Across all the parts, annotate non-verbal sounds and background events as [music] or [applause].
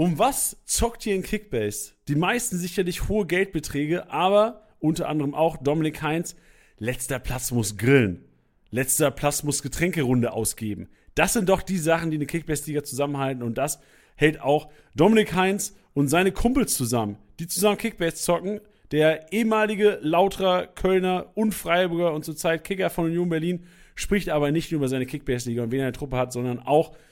Um was zockt ihr in Kickbase? Die meisten sicherlich hohe Geldbeträge, aber unter anderem auch Dominik Heinz. Letzter Platz muss grillen. Letzter Platz muss Getränkerunde ausgeben. Das sind doch die Sachen, die eine Kickbase-Liga zusammenhalten und das hält auch Dominik Heinz und seine Kumpels zusammen, die zusammen Kickbase zocken. Der ehemalige Lauterer, Kölner und Freiburger und zurzeit Kicker von Union Berlin spricht aber nicht nur über seine Kickbase-Liga und wen er in der Truppe hat, sondern auch über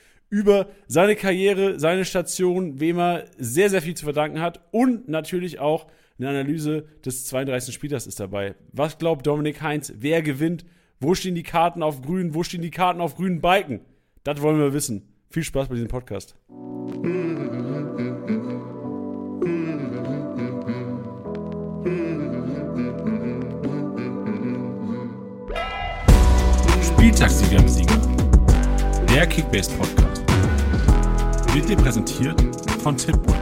seine Karriere, seine Station, wem er sehr, sehr viel zu verdanken hat und natürlich auch eine Analyse des 32. Spielers ist dabei. Was glaubt Dominik Heinz? Wer gewinnt? Wo stehen die Karten auf grün? Wo stehen die Karten auf grünen Balken? Das wollen wir wissen. Viel Spaß bei diesem Podcast. Spieltagssieger im Sieger. Der Kickbase Podcast. Wird dir präsentiert von Tipboy.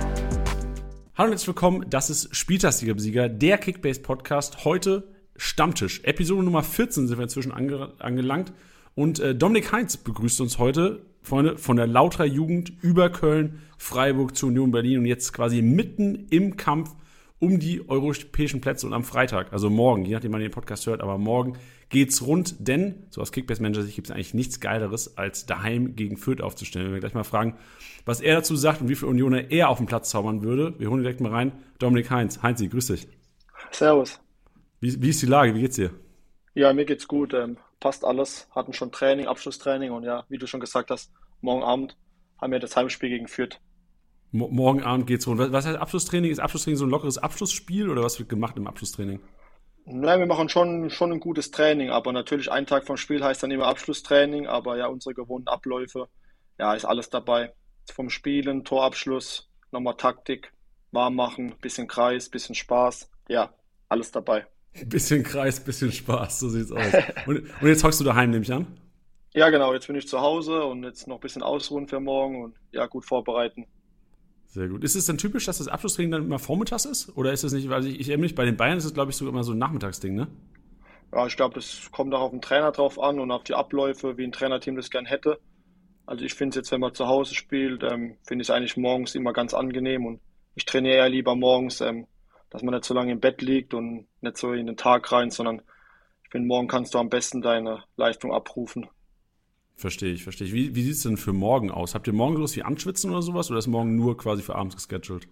Hallo und herzlich willkommen. Das ist Spieltagssieger im Sieger, der Kickbase Podcast. Heute Stammtisch. Episode Nummer 14 sind wir inzwischen ange angelangt. Und äh, Dominik Heinz begrüßt uns heute, Freunde, von der Lauterer Jugend über Köln, Freiburg zu Union Berlin und jetzt quasi mitten im Kampf um die europäischen Plätze und am Freitag, also morgen, je nachdem man den Podcast hört, aber morgen geht's rund, denn so aus Kickbase Manager Sicht gibt es eigentlich nichts Geileres, als daheim gegen Fürth aufzustellen. Wenn wir gleich mal fragen, was er dazu sagt und wie viele Unioner er auf den Platz zaubern würde. Wir holen direkt mal rein. Dominik Heinz. Heinzi, grüß dich. Servus. Wie, wie ist die Lage? Wie geht's dir? Ja, mir geht's gut. Ähm, passt alles. Hatten schon Training, Abschlusstraining und ja, wie du schon gesagt hast, morgen Abend haben wir das Heimspiel gegen Fürth. Mo morgen Abend geht's. Was, was heißt Abschlusstraining? Ist Abschlusstraining so ein lockeres Abschlussspiel oder was wird gemacht im Abschlusstraining? Nein, wir machen schon, schon ein gutes Training, aber natürlich ein Tag vom Spiel heißt dann immer Abschlusstraining, aber ja, unsere gewohnten Abläufe, ja, ist alles dabei. Vom Spielen, Torabschluss, nochmal Taktik, warm machen, bisschen Kreis, bisschen Spaß, ja, alles dabei. [laughs] Bisschen Kreis, bisschen Spaß, so sieht's aus. [laughs] Und, und jetzt hockst du daheim, nehme ich an? Ja, genau, jetzt bin ich zu Hause und jetzt noch ein bisschen ausruhen für morgen und ja, gut vorbereiten. Sehr gut. Ist es dann typisch, dass das Abschlusstraining dann immer vormittags ist? Oder ist es nicht, weil ich, ich erinnere mich, bei den Bayern ist es, glaube ich, sogar immer so ein Nachmittagsding, ne? Ja, ich glaube, das kommt auch auf den Trainer drauf an und auf die Abläufe, wie ein Trainerteam das gern hätte. Also ich finde es jetzt, wenn man zu Hause spielt, ähm, finde ich es eigentlich morgens immer ganz angenehm und ich trainiere ja lieber morgens, ähm, dass man nicht so lange im Bett liegt und nicht so in den Tag rein, sondern ich finde, morgen kannst du am besten deine Leistung abrufen. Verstehe ich, verstehe ich. Wie, wie sieht es denn für morgen aus? Habt ihr morgen sowas wie Anschwitzen oder sowas oder ist morgen nur quasi für abends gescheduled?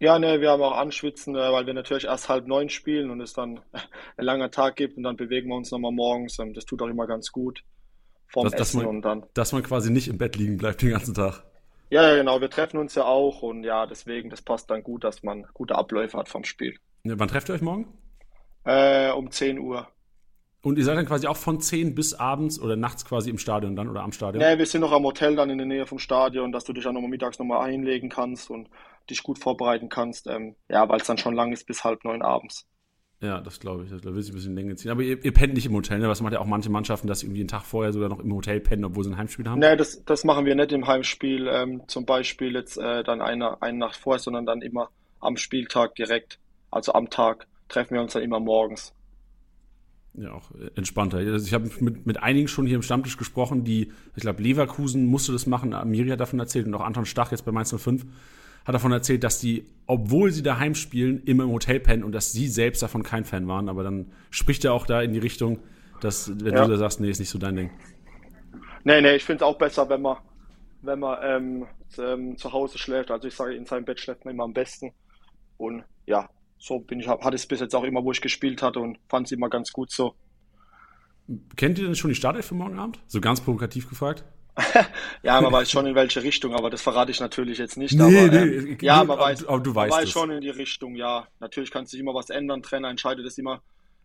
Ja, ne, wir haben auch Anschwitzen, äh, weil wir natürlich erst halb neun spielen und es dann [laughs] ein langer Tag gibt und dann bewegen wir uns nochmal morgens. Das tut auch immer ganz gut vorm dass, Essen dass man, und dann. Dass man quasi nicht im Bett liegen bleibt den ganzen Tag. Ja, ja, genau. Wir treffen uns ja auch und ja, deswegen, das passt dann gut, dass man gute Abläufe hat vom Spiel. Ja, wann trefft ihr euch morgen? Äh, um 10 Uhr. Und ihr seid dann quasi auch von 10 bis abends oder nachts quasi im Stadion dann oder am Stadion? Nee, wir sind noch am Hotel dann in der Nähe vom Stadion, dass du dich dann nochmal mittags nochmal einlegen kannst und dich gut vorbereiten kannst. Ähm, ja, weil es dann schon lang ist bis halb neun abends. Ja, das glaube ich. Das will sich ein bisschen länger ziehen. Aber ihr, ihr pennt nicht im Hotel, ne? Was macht ja auch manche Mannschaften, dass sie irgendwie einen Tag vorher sogar noch im Hotel pennen, obwohl sie ein Heimspiel haben? Nee, das, das machen wir nicht im Heimspiel. Ähm, zum Beispiel jetzt äh, dann eine, eine Nacht vorher, sondern dann immer am Spieltag direkt. Also am Tag treffen wir uns dann immer morgens. Ja, auch entspannter. Also ich habe mit, mit einigen schon hier im Stammtisch gesprochen, die, ich glaube, Leverkusen musste das machen, Amiri hat davon erzählt und auch Anton Stach jetzt bei Mainz 05 hat davon erzählt, dass die, obwohl sie daheim spielen, immer im Hotel pennen und dass sie selbst davon kein Fan waren. Aber dann spricht er auch da in die Richtung, dass, wenn ja. du da sagst, nee, ist nicht so dein Ding. Nee, nee, ich finde es auch besser, wenn man, wenn man ähm, ähm, zu Hause schläft. Also ich sage, in seinem Bett schläft man immer am besten. Und ja, so bin ich, hatte es bis jetzt auch immer, wo ich gespielt hatte und fand es immer ganz gut so. Kennt ihr denn schon die Startelf für morgen Abend? So ganz provokativ gefragt? [laughs] ja, man weiß schon in welche Richtung, aber das verrate ich natürlich jetzt nicht. Nee, aber, nee, ähm, ja, man weiß, aber du weißt man weiß schon in die Richtung, ja. Natürlich kann sich immer was ändern. Trainer entscheidet es immer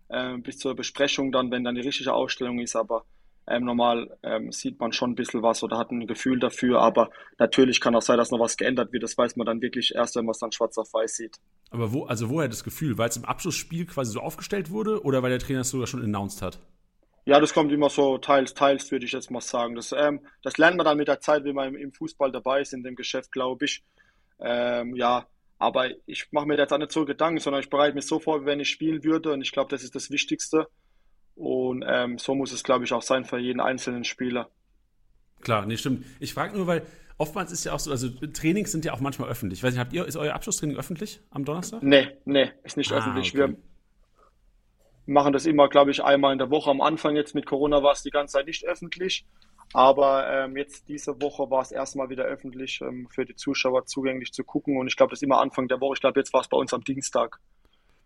äh, bis zur Besprechung dann, wenn dann die richtige Ausstellung ist, aber ähm, normal ähm, sieht man schon ein bisschen was oder hat ein Gefühl dafür, aber natürlich kann auch sein, dass noch was geändert wird. Das weiß man dann wirklich erst, wenn man es dann schwarz auf weiß sieht. Aber wo, also woher das Gefühl? Weil es im Abschlussspiel quasi so aufgestellt wurde oder weil der Trainer es sogar schon announced hat? Ja, das kommt immer so teils, teils, würde ich jetzt mal sagen. Das, ähm, das lernt man dann mit der Zeit, wie man im, Fußball dabei ist, in dem Geschäft, glaube ich. Ähm, ja, aber ich mache mir jetzt auch nicht so Gedanken, sondern ich bereite mich so vor, wie wenn ich spielen würde. Und ich glaube, das ist das Wichtigste. Und ähm, so muss es, glaube ich, auch sein für jeden einzelnen Spieler. Klar, nee, stimmt. Ich frage nur, weil oftmals ist ja auch so, also Trainings sind ja auch manchmal öffentlich. Ich weiß nicht, habt ihr, ist euer Abschlusstraining öffentlich am Donnerstag? Nee, nee, ist nicht ah, öffentlich. Okay. Wir machen das immer, glaube ich, einmal in der Woche. Am Anfang jetzt mit Corona war es die ganze Zeit nicht öffentlich. Aber ähm, jetzt diese Woche war es erstmal wieder öffentlich ähm, für die Zuschauer zugänglich zu gucken. Und ich glaube, das ist immer Anfang der Woche. Ich glaube, jetzt war es bei uns am Dienstag.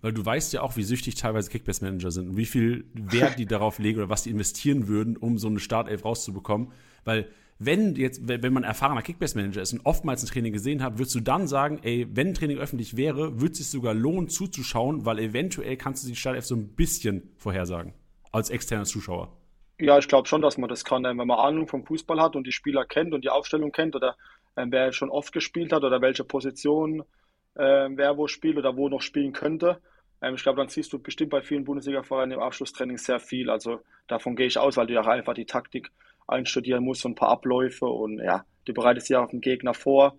Weil du weißt ja auch, wie süchtig teilweise Kickbase-Manager sind und wie viel Wert die darauf legen oder was die investieren würden, um so eine Startelf rauszubekommen. Weil wenn jetzt, wenn man erfahrener Kickbase-Manager ist und oftmals ein Training gesehen hat, würdest du dann sagen, ey, wenn ein Training öffentlich wäre, würde es sich sogar lohnen zuzuschauen, weil eventuell kannst du die Startelf so ein bisschen vorhersagen. Als externer Zuschauer. Ja, ich glaube schon, dass man das kann, wenn man Ahnung vom Fußball hat und die Spieler kennt und die Aufstellung kennt oder äh, wer schon oft gespielt hat oder welche Position äh, wer wo spielt oder wo noch spielen könnte. Ähm, ich glaube, dann siehst du bestimmt bei vielen Bundesliga-Vereinen im Abschlusstraining sehr viel. Also davon gehe ich aus, weil du ja einfach die Taktik einstudieren musst und ein paar Abläufe und ja, du bereitest ja auf den Gegner vor.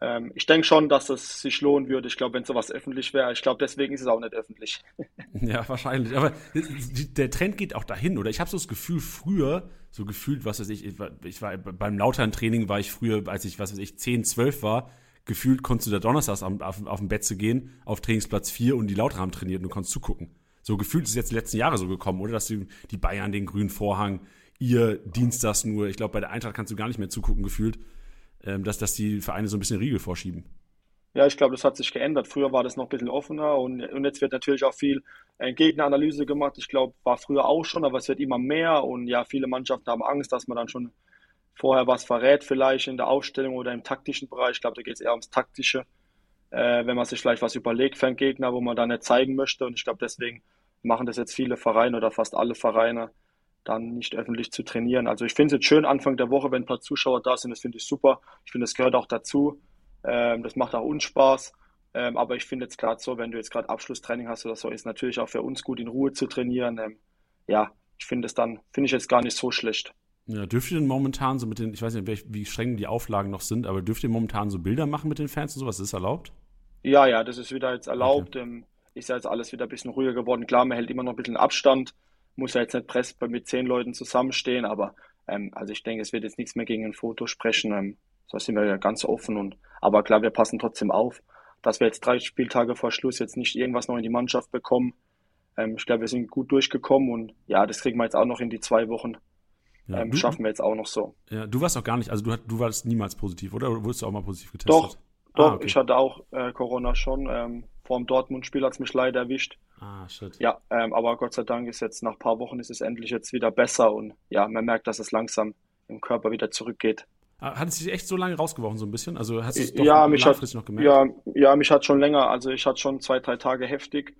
Ähm, ich denke schon, dass es sich lohnen würde. Ich glaube, wenn sowas öffentlich wäre, ich glaube, deswegen ist es auch nicht öffentlich. [laughs] Ja, wahrscheinlich. Aber der Trend geht auch dahin, oder? Ich habe so das Gefühl, früher, so gefühlt, was weiß ich, ich war, beim Lautern-Training war ich früher, als ich, was weiß ich, 10, 12 war, gefühlt konntest du da donnerstags auf, auf, auf dem Bett zu gehen, auf Trainingsplatz 4 und die Lauter haben trainiert und du konntest zugucken. So gefühlt ist es jetzt die letzten Jahre so gekommen, oder? Dass die, die Bayern den grünen Vorhang, ihr Dienstags nur, ich glaube, bei der Eintracht kannst du gar nicht mehr zugucken, gefühlt, ähm, dass, dass die Vereine so ein bisschen Riegel vorschieben. Ja, ich glaube, das hat sich geändert. Früher war das noch ein bisschen offener und, und jetzt wird natürlich auch viel äh, Gegneranalyse gemacht. Ich glaube, war früher auch schon, aber es wird immer mehr und ja, viele Mannschaften haben Angst, dass man dann schon vorher was verrät, vielleicht in der Aufstellung oder im taktischen Bereich. Ich glaube, da geht es eher ums Taktische, äh, wenn man sich vielleicht was überlegt für einen Gegner, wo man dann nicht zeigen möchte. Und ich glaube, deswegen machen das jetzt viele Vereine oder fast alle Vereine, dann nicht öffentlich zu trainieren. Also ich finde es jetzt schön Anfang der Woche, wenn ein paar Zuschauer da sind, das finde ich super. Ich finde, das gehört auch dazu. Ähm, das macht auch uns Spaß. Ähm, aber ich finde jetzt gerade so, wenn du jetzt gerade Abschlusstraining hast oder so, ist natürlich auch für uns gut, in Ruhe zu trainieren. Ähm, ja, ich finde es dann, finde ich jetzt gar nicht so schlecht. Ja, dürft ihr denn momentan so mit den, ich weiß nicht, wie streng die Auflagen noch sind, aber dürft ihr momentan so Bilder machen mit den Fans und sowas? Ist das erlaubt? Ja, ja, das ist wieder jetzt erlaubt. Okay. Ähm, ist ja jetzt alles wieder ein bisschen ruhiger geworden. Klar, man hält immer noch ein bisschen Abstand, muss ja jetzt nicht press mit zehn Leuten zusammenstehen, aber ähm, also ich denke, es wird jetzt nichts mehr gegen ein Foto sprechen. Ähm, da sind wir ja ganz offen und aber klar, wir passen trotzdem auf, dass wir jetzt drei Spieltage vor Schluss jetzt nicht irgendwas noch in die Mannschaft bekommen. Ähm, ich glaube, wir sind gut durchgekommen und ja, das kriegen wir jetzt auch noch in die zwei Wochen ja, ähm, du, schaffen wir jetzt auch noch so. Ja, du warst auch gar nicht, also du, du warst niemals positiv, oder? Oder wurdest du auch mal positiv getestet? Doch, doch, ah, okay. ich hatte auch äh, Corona schon. Ähm, vor dem Dortmund-Spiel hat es mich leider erwischt. Ah, shit. Ja, ähm, aber Gott sei Dank ist jetzt nach ein paar Wochen ist es endlich jetzt wieder besser und ja, man merkt, dass es langsam im Körper wieder zurückgeht. Ah, hat es sich echt so lange rausgeworfen, so ein bisschen? Also hast du es doch ja, mich hat, noch gemerkt? Ja, ja, mich hat schon länger, also ich hatte schon zwei, drei Tage heftig,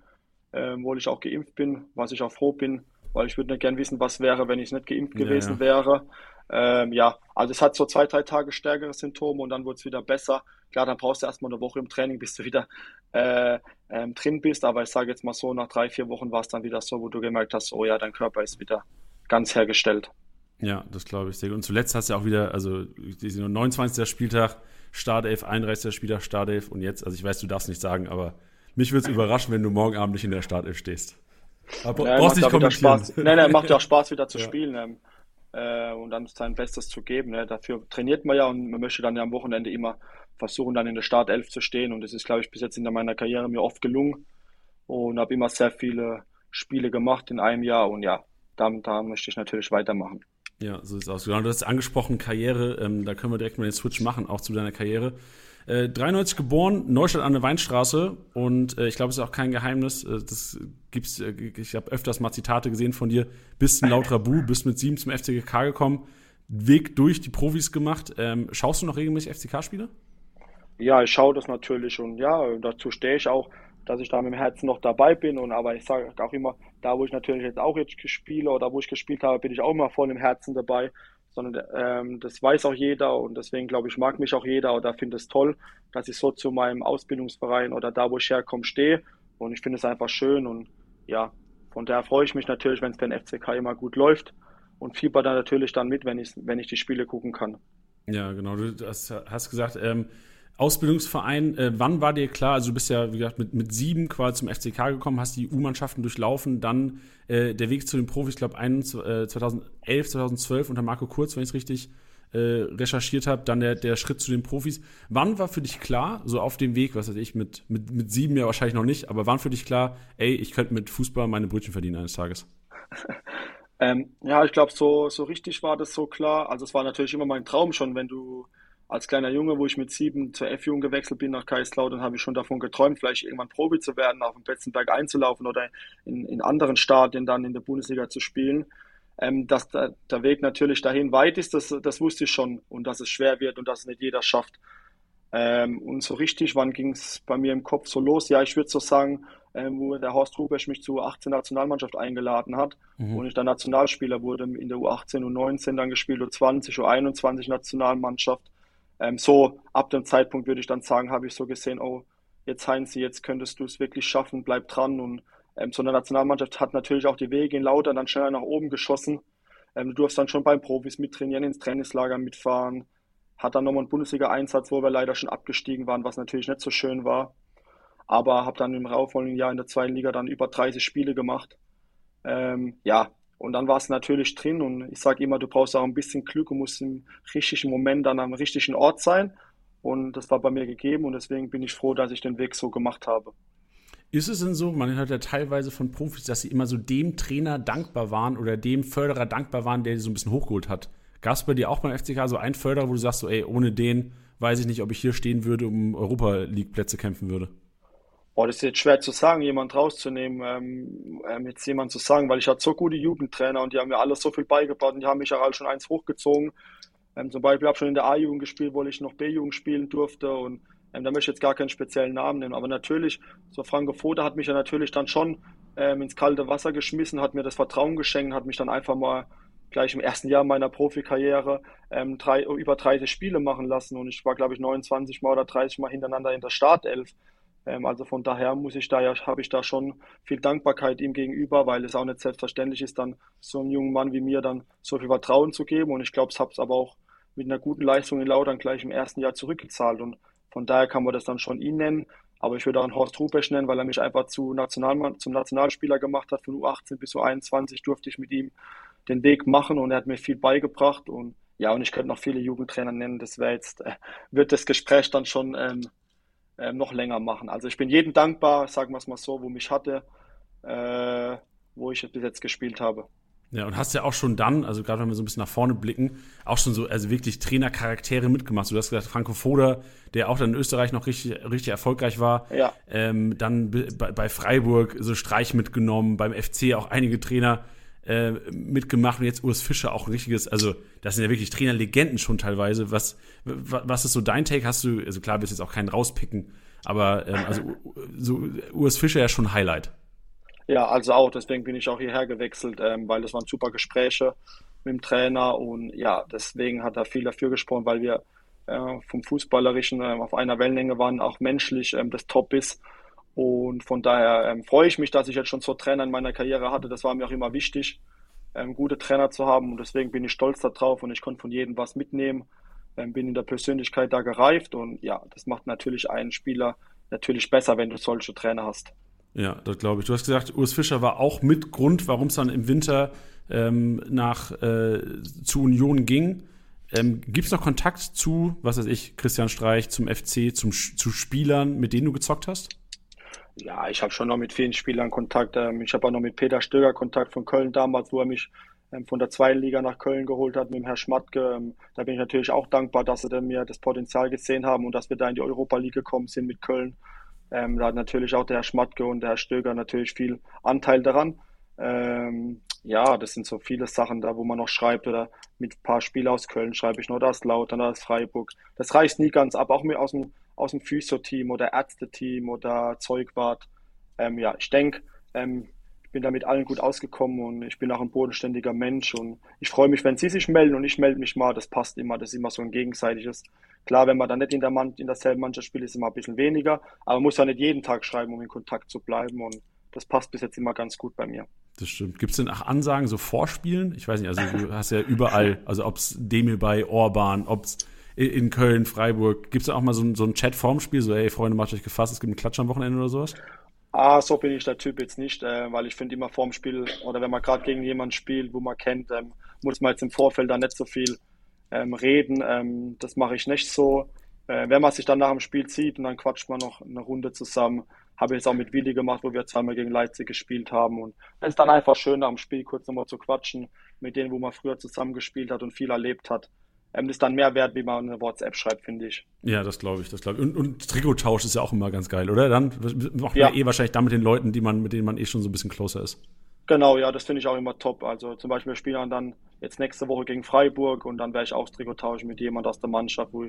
äh, obwohl ich auch geimpft bin, was ich auch froh bin weil ich würde nicht gern wissen, was wäre, wenn ich nicht geimpft gewesen ja, wäre. Ähm, ja, also es hat so zwei, drei Tage stärkere Symptome und dann wird es wieder besser. Klar, dann brauchst du erstmal eine Woche im Training, bis du wieder äh, ähm, drin bist. Aber ich sage jetzt mal so, nach drei, vier Wochen war es dann wieder so, wo du gemerkt hast, oh ja, dein Körper ist wieder ganz hergestellt. Ja, das glaube ich sehr gut. Und zuletzt hast du auch wieder, also 29. Spieltag, Startelf, 31. Spieltag, Startelf und jetzt, also ich weiß, du darfst nicht sagen, aber mich würde es [laughs] überraschen, wenn du morgen Abend nicht in der Startelf stehst. Aber ja, brauchst nicht kommentieren. Spaß. Nein, nein, macht ja auch Spaß, wieder zu ja. spielen ähm, äh, und dann sein Bestes zu geben. Ne? Dafür trainiert man ja und man möchte dann ja am Wochenende immer versuchen, dann in der Startelf zu stehen. Und das ist, glaube ich, bis jetzt in meiner Karriere mir oft gelungen und habe immer sehr viele Spiele gemacht in einem Jahr. Und ja, da, möchte ich natürlich weitermachen. Ja, so sieht es aus. Genau, du hast angesprochen, Karriere, ähm, da können wir direkt mal den Switch machen, auch zu deiner Karriere. Äh, 93 geboren, Neustadt an der Weinstraße und äh, ich glaube, es ist auch kein Geheimnis. Äh, das gibt's, äh, ich habe öfters mal Zitate gesehen von dir. Bist ein lauter Bu, bist mit sieben zum FCK gekommen, Weg durch die Profis gemacht. Ähm, schaust du noch regelmäßig FCK-Spiele? Ja, ich schaue das natürlich und ja, dazu stehe ich auch, dass ich da mit dem Herzen noch dabei bin. Und aber ich sage auch immer, da wo ich natürlich jetzt auch jetzt spiele oder wo ich gespielt habe, bin ich auch immer voll im Herzen dabei sondern ähm, das weiß auch jeder und deswegen glaube ich, mag mich auch jeder oder finde es toll, dass ich so zu meinem Ausbildungsverein oder da, wo ich herkomme, stehe und ich finde es einfach schön und ja, von daher freue ich mich natürlich, wenn es für den FCK immer gut läuft und fieber dann natürlich dann mit, wenn ich, wenn ich die Spiele gucken kann. Ja, genau, du hast, hast gesagt, ähm, Ausbildungsverein, äh, wann war dir klar, also du bist ja, wie gesagt, mit, mit sieben quasi zum FCK gekommen, hast die U-Mannschaften durchlaufen, dann äh, der Weg zu den Profis, ich glaube, äh, 2011, 2012 unter Marco Kurz, wenn ich es richtig äh, recherchiert habe, dann der, der Schritt zu den Profis. Wann war für dich klar, so auf dem Weg, was weiß ich, mit, mit, mit sieben ja wahrscheinlich noch nicht, aber wann für dich klar, ey, ich könnte mit Fußball meine Brötchen verdienen eines Tages? [laughs] Ähm, ja, ich glaube, so, so richtig war das so klar. Also es war natürlich immer mein Traum schon, wenn du als kleiner Junge, wo ich mit sieben zur F-Jugend gewechselt bin nach Kaiserslautern, habe ich schon davon geträumt, vielleicht irgendwann Profi zu werden, auf dem Betzenberg einzulaufen oder in, in anderen Stadien dann in der Bundesliga zu spielen. Ähm, dass der, der Weg natürlich dahin weit ist, das, das wusste ich schon und dass es schwer wird und dass es nicht jeder schafft. Ähm, und so richtig, wann ging es bei mir im Kopf so los? Ja, ich würde so sagen, ähm, wo der Horst Rubesch mich zur 18 Nationalmannschaft eingeladen hat mhm. und ich dann Nationalspieler wurde in der U18 und 19 dann gespielt, U20, U21 Nationalmannschaft. Ähm, so ab dem Zeitpunkt würde ich dann sagen, habe ich so gesehen, oh, jetzt Heinz, jetzt könntest du es wirklich schaffen, bleib dran. Und ähm, so eine Nationalmannschaft hat natürlich auch die Wege in Lauter dann schneller nach oben geschossen. Ähm, du durfst dann schon beim Profis mittrainieren, ins Trainingslager mitfahren. Hat dann nochmal einen Bundesliga-Einsatz, wo wir leider schon abgestiegen waren, was natürlich nicht so schön war. Aber habe dann im rauffolgenden Jahr in der zweiten Liga dann über 30 Spiele gemacht. Ähm, ja, und dann war es natürlich drin und ich sage immer, du brauchst auch ein bisschen Glück und musst im richtigen Moment dann am richtigen Ort sein. Und das war bei mir gegeben und deswegen bin ich froh, dass ich den Weg so gemacht habe. Ist es denn so, man hört ja teilweise von Profis, dass sie immer so dem Trainer dankbar waren oder dem Förderer dankbar waren, der sie so ein bisschen hochgeholt hat. Gab es bei dir auch beim FCK so einen Förderer, wo du sagst, so, ey, ohne den weiß ich nicht, ob ich hier stehen würde, um Europa League Plätze kämpfen würde? Boah, das ist jetzt schwer zu sagen, jemand rauszunehmen, ähm, ähm, jetzt jemand zu sagen, weil ich hatte so gute Jugendtrainer und die haben mir alles so viel beigebracht und die haben mich auch alle schon eins hochgezogen. Ähm, zum Beispiel habe ich schon in der A-Jugend gespielt, wo ich noch B-Jugend spielen durfte und ähm, da möchte ich jetzt gar keinen speziellen Namen nennen. Aber natürlich, so Franco Foda hat mich ja natürlich dann schon ähm, ins kalte Wasser geschmissen, hat mir das Vertrauen geschenkt, hat mich dann einfach mal gleich im ersten Jahr meiner Profikarriere ähm, drei, über 30 Spiele machen lassen und ich war, glaube ich, 29 Mal oder 30 Mal hintereinander in der Startelf. Ähm, also von daher muss ich da ja, habe ich da schon viel Dankbarkeit ihm gegenüber, weil es auch nicht selbstverständlich ist, dann so einem jungen Mann wie mir dann so viel Vertrauen zu geben. Und ich glaube, es habe es aber auch mit einer guten Leistung in Lautern gleich im ersten Jahr zurückgezahlt. Und von daher kann man das dann schon ihn nennen. Aber ich würde auch einen Horst Rupesch nennen, weil er mich einfach zu Nationalmann, zum Nationalspieler gemacht hat. Von U18 bis U21 durfte ich mit ihm den Weg machen und er hat mir viel beigebracht. Und ja, und ich könnte noch viele Jugendtrainer nennen. Das wäre jetzt, äh, wird das Gespräch dann schon ähm, äh, noch länger machen. Also ich bin jedem dankbar, sagen wir es mal so, wo mich hatte, äh, wo ich bis jetzt gespielt habe. Ja, und hast ja auch schon dann, also gerade wenn wir so ein bisschen nach vorne blicken, auch schon so, also wirklich Trainercharaktere mitgemacht. Du hast gesagt, Franco Foda, der auch dann in Österreich noch richtig, richtig erfolgreich war. Ja. Ähm, dann bei, bei Freiburg so Streich mitgenommen, beim FC auch einige Trainer äh, mitgemacht und jetzt Urs Fischer auch ein richtiges, also das sind ja wirklich Trainerlegenden schon teilweise. Was, was ist so dein Take? Hast du, also klar, willst jetzt auch keinen rauspicken, aber ähm, also so Urs Fischer ja schon Highlight. Ja, also auch, deswegen bin ich auch hierher gewechselt, ähm, weil das waren super Gespräche mit dem Trainer und ja, deswegen hat er viel dafür gesprochen, weil wir äh, vom Fußballerischen äh, auf einer Wellenlänge waren, auch menschlich ähm, das Top ist und von daher ähm, freue ich mich, dass ich jetzt schon so Trainer in meiner Karriere hatte. Das war mir auch immer wichtig, ähm, gute Trainer zu haben. Und deswegen bin ich stolz darauf und ich konnte von jedem was mitnehmen. Ähm, bin in der Persönlichkeit da gereift. Und ja, das macht natürlich einen Spieler natürlich besser, wenn du solche Trainer hast. Ja, das glaube ich. Du hast gesagt, Urs Fischer war auch mit Grund, warum es dann im Winter ähm, nach äh, zu Union ging. Ähm, Gibt es noch Kontakt zu, was weiß ich, Christian Streich, zum FC, zum, zu Spielern, mit denen du gezockt hast? Ja, ich habe schon noch mit vielen Spielern Kontakt. Ähm, ich habe auch noch mit Peter Stöger Kontakt von Köln damals, wo er mich ähm, von der zweiten Liga nach Köln geholt hat mit dem Herrn Schmatke. Ähm, da bin ich natürlich auch dankbar, dass sie mir das Potenzial gesehen haben und dass wir da in die Europa League gekommen sind mit Köln. da hat natürlich auch der Herr Schmatke und der Herr Stöger natürlich viel Anteil daran. ja, das sind so viele Sachen da, wo man noch schreibt oder mit ein paar Spielen aus Köln schreibe ich noch das Lautern, das Freiburg. Das reicht nie ganz ab, auch mit aus dem aus dem Physio-Team oder Ärzte-Team oder Zeugwart. Ähm, ja, ich denke, ähm, ich bin da mit allen gut ausgekommen und ich bin auch ein bodenständiger Mensch und ich freue mich, wenn sie sich melden und ich melde mich mal. Das passt immer, das ist immer so ein gegenseitiges. Klar, wenn man dann nicht in, der Mann, in derselben Mannschaft spielt, ist es immer ein bisschen weniger, aber man muss ja nicht jeden Tag schreiben, um in Kontakt zu bleiben und das passt bis jetzt immer ganz gut bei mir. Das stimmt. Gibt es denn auch Ansagen, so Vorspielen? Ich weiß nicht, also du hast ja überall, also ob es Demir bei Orban, ob es in Köln, Freiburg. Gibt es da auch mal so ein, so ein Chat vorm Spiel, so, ey, Freunde, macht euch gefasst, es gibt einen Klatsch am Wochenende oder sowas? Ah, so bin ich der Typ jetzt nicht, äh, weil ich finde immer vorm Spiel oder wenn man gerade gegen jemanden spielt, wo man kennt, ähm, muss man jetzt im Vorfeld da nicht so viel ähm, reden. Ähm, das mache ich nicht so. Äh, wenn man sich dann nach dem Spiel sieht und dann quatscht man noch eine Runde zusammen, habe ich es auch mit Willi gemacht, wo wir zweimal gegen Leipzig gespielt haben. Und es ist dann einfach schön, nach dem Spiel kurz nochmal zu quatschen mit denen, wo man früher zusammen gespielt hat und viel erlebt hat. Ähm, das ist dann mehr wert, wie man eine WhatsApp schreibt, finde ich. Ja, das glaube ich, das glaube ich. Und, und Trikottausch ist ja auch immer ganz geil, oder? Dann macht man ja. eh wahrscheinlich dann mit den Leuten, die man, mit denen man eh schon so ein bisschen closer ist. Genau, ja, das finde ich auch immer top. Also zum Beispiel wir spielen dann jetzt nächste Woche gegen Freiburg und dann werde ich auch das Trikot tauschen mit jemand aus der Mannschaft, wo,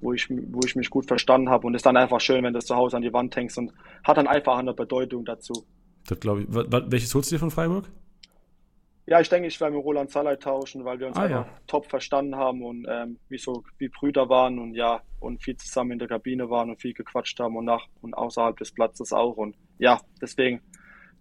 wo, ich, wo ich mich gut verstanden habe. Und es ist dann einfach schön, wenn du das zu Hause an die Wand hängst und hat dann einfach eine Bedeutung dazu. Das glaube ich. Welches holst du dir von Freiburg? Ja, ich denke, ich werde mit Roland Salai tauschen, weil wir uns ah, einfach ja. top verstanden haben und ähm, wie so wie Brüder waren und ja und viel zusammen in der Kabine waren und viel gequatscht haben und nach und außerhalb des Platzes auch und ja, deswegen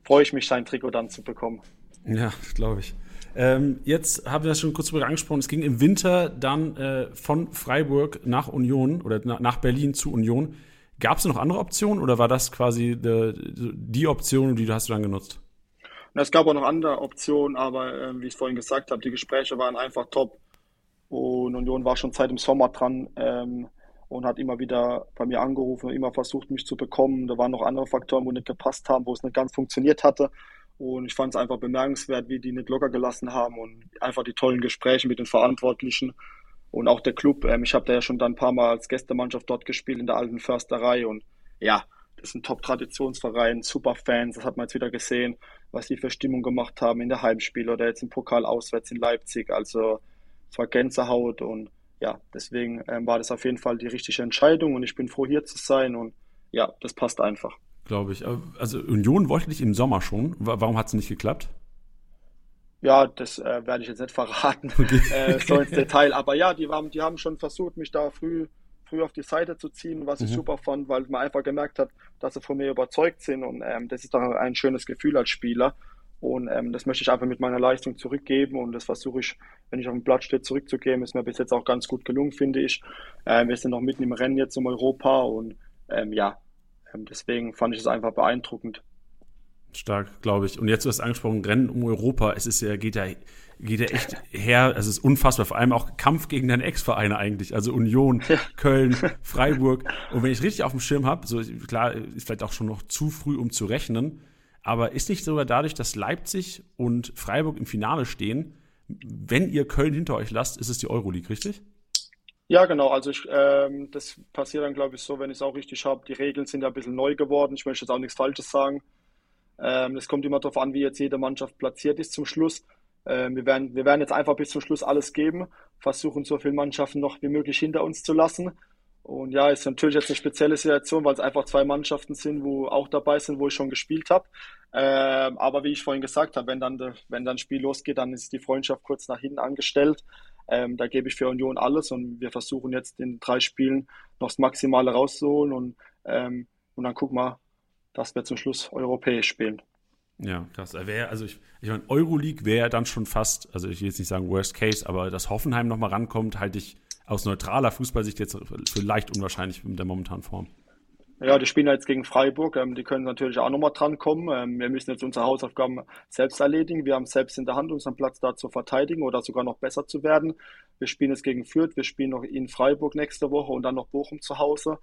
freue ich mich, sein Trikot dann zu bekommen. Ja, glaube ich. Ähm, jetzt haben wir das schon kurz drüber angesprochen. Es ging im Winter dann äh, von Freiburg nach Union oder na, nach Berlin zu Union. Gab es noch andere Optionen oder war das quasi die, die Option, die du hast du dann genutzt? Es gab auch noch andere Optionen, aber äh, wie ich vorhin gesagt habe, die Gespräche waren einfach top. Und Union war schon seit dem Sommer dran ähm, und hat immer wieder bei mir angerufen und immer versucht, mich zu bekommen. Da waren noch andere Faktoren, wo nicht gepasst haben, wo es nicht ganz funktioniert hatte. Und ich fand es einfach bemerkenswert, wie die nicht locker gelassen haben und einfach die tollen Gespräche mit den Verantwortlichen und auch der Club. Ähm, ich habe da ja schon dann ein paar Mal als Gästemannschaft dort gespielt in der alten Försterei und ja, das ist ein Top-Traditionsverein, super Fans, das hat man jetzt wieder gesehen, was die für Stimmung gemacht haben in der Heimspiel oder jetzt im Pokal auswärts in Leipzig. Also es war Gänsehaut und ja, deswegen ähm, war das auf jeden Fall die richtige Entscheidung und ich bin froh hier zu sein und ja, das passt einfach glaube ich. Also Union wollte dich im Sommer schon. Warum hat es nicht geklappt? Ja, das äh, werde ich jetzt nicht verraten, okay. äh, so ins [laughs] Detail. Aber ja, die haben, die haben schon versucht, mich da früh, früh auf die Seite zu ziehen, was mhm. ich super fand, weil man einfach gemerkt hat, dass sie von mir überzeugt sind. Und ähm, das ist dann ein schönes Gefühl als Spieler. Und ähm, das möchte ich einfach mit meiner Leistung zurückgeben. Und das versuche ich, wenn ich auf dem Platz stehe, zurückzugeben. Ist mir bis jetzt auch ganz gut gelungen, finde ich. Ähm, wir sind noch mitten im Rennen jetzt um Europa. Und ähm, ja, ähm, deswegen fand ich es einfach beeindruckend. Stark, glaube ich. Und jetzt du hast angesprochen, Rennen um Europa. Es ist ja, geht ja, geht ja echt her. Es ist unfassbar. Vor allem auch Kampf gegen deine Ex-Vereine eigentlich. Also Union, ja. Köln, [laughs] Freiburg. Und wenn ich richtig auf dem Schirm habe, so klar, ist vielleicht auch schon noch zu früh, um zu rechnen. Aber ist nicht sogar dadurch, dass Leipzig und Freiburg im Finale stehen, wenn ihr Köln hinter euch lasst, ist es die Euroleague, richtig? Ja, genau. Also ich, ähm, das passiert dann, glaube ich, so, wenn ich es auch richtig habe. Die Regeln sind ja ein bisschen neu geworden. Ich möchte jetzt auch nichts Falsches sagen. Ähm, es kommt immer darauf an, wie jetzt jede Mannschaft platziert ist zum Schluss. Ähm, wir, werden, wir werden jetzt einfach bis zum Schluss alles geben, versuchen so viele Mannschaften noch wie möglich hinter uns zu lassen. Und ja, ist natürlich jetzt eine spezielle Situation, weil es einfach zwei Mannschaften sind, wo auch dabei sind, wo ich schon gespielt habe. Ähm, aber wie ich vorhin gesagt habe, wenn dann, wenn dann Spiel losgeht, dann ist die Freundschaft kurz nach hinten angestellt. Ähm, da gebe ich für Union alles und wir versuchen jetzt in drei Spielen noch das Maximale rauszuholen und, ähm, und dann gucken wir, dass wir zum Schluss europäisch spielen. Ja, krass. Wär, also ich, ich meine, Euroleague wäre dann schon fast, also ich will jetzt nicht sagen Worst Case, aber dass Hoffenheim nochmal rankommt, halte ich aus neutraler Fußballsicht jetzt für leicht unwahrscheinlich mit der momentanen Form. Ja, die spielen jetzt gegen Freiburg. Ähm, die können natürlich auch nochmal drankommen. Ähm, wir müssen jetzt unsere Hausaufgaben selbst erledigen. Wir haben selbst in der Hand, unseren Platz da zu verteidigen oder sogar noch besser zu werden. Wir spielen jetzt gegen Fürth. Wir spielen noch in Freiburg nächste Woche und dann noch Bochum zu Hause.